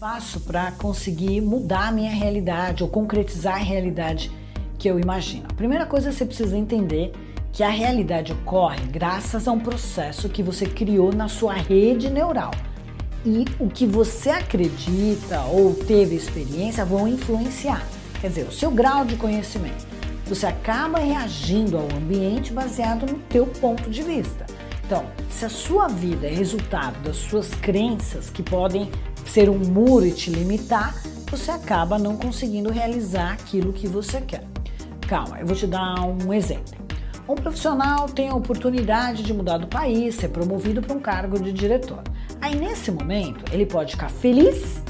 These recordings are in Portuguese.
faço para conseguir mudar a minha realidade ou concretizar a realidade que eu imagino? A primeira coisa você precisa entender que a realidade ocorre graças a um processo que você criou na sua rede neural. E o que você acredita ou teve experiência vão influenciar. Quer dizer, o seu grau de conhecimento. Você acaba reagindo ao ambiente baseado no teu ponto de vista. Então, se a sua vida é resultado das suas crenças que podem ser um muro e te limitar, você acaba não conseguindo realizar aquilo que você quer. Calma, eu vou te dar um exemplo. Um profissional tem a oportunidade de mudar do país, ser promovido para um cargo de diretor. Aí nesse momento ele pode ficar feliz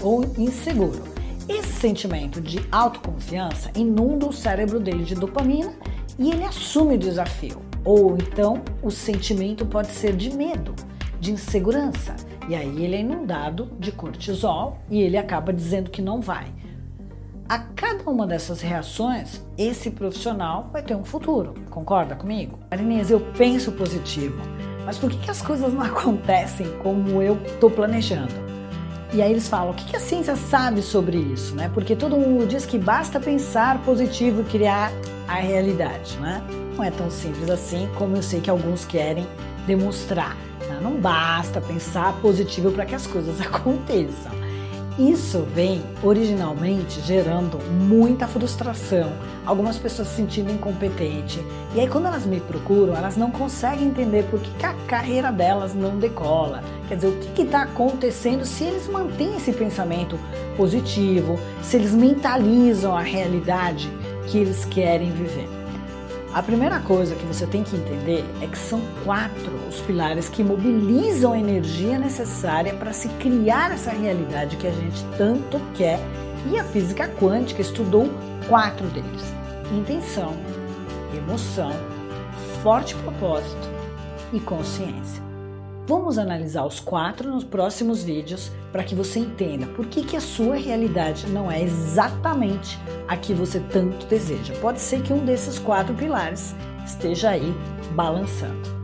ou inseguro. Esse sentimento de autoconfiança inunda o cérebro dele de dopamina e ele assume o desafio. Ou então o sentimento pode ser de medo, de insegurança. E aí ele é inundado de cortisol e ele acaba dizendo que não vai. A cada uma dessas reações, esse profissional vai ter um futuro. Concorda comigo? Marinês, eu penso positivo, mas por que, que as coisas não acontecem como eu estou planejando? E aí eles falam, o que, a ciência sabe sobre isso? Né? Porque todo mundo diz que basta pensar positivo e criar a realidade. Né? Não é tão simples assim como eu sei que alguns querem demonstrar. Né? Não basta pensar positivo para que as coisas aconteçam. Isso vem originalmente gerando muita frustração, algumas pessoas se sentindo incompetente. E aí, quando elas me procuram, elas não conseguem entender por que, que a carreira delas não decola. Quer dizer, o que está acontecendo se eles mantêm esse pensamento positivo, se eles mentalizam a realidade que eles querem viver. A primeira coisa que você tem que entender é que são quatro os pilares que mobilizam a energia necessária para se criar essa realidade que a gente tanto quer e a física quântica estudou quatro deles: intenção, emoção, forte propósito e consciência. Vamos analisar os quatro nos próximos vídeos para que você entenda por que, que a sua realidade não é exatamente a que você tanto deseja. Pode ser que um desses quatro pilares esteja aí balançando.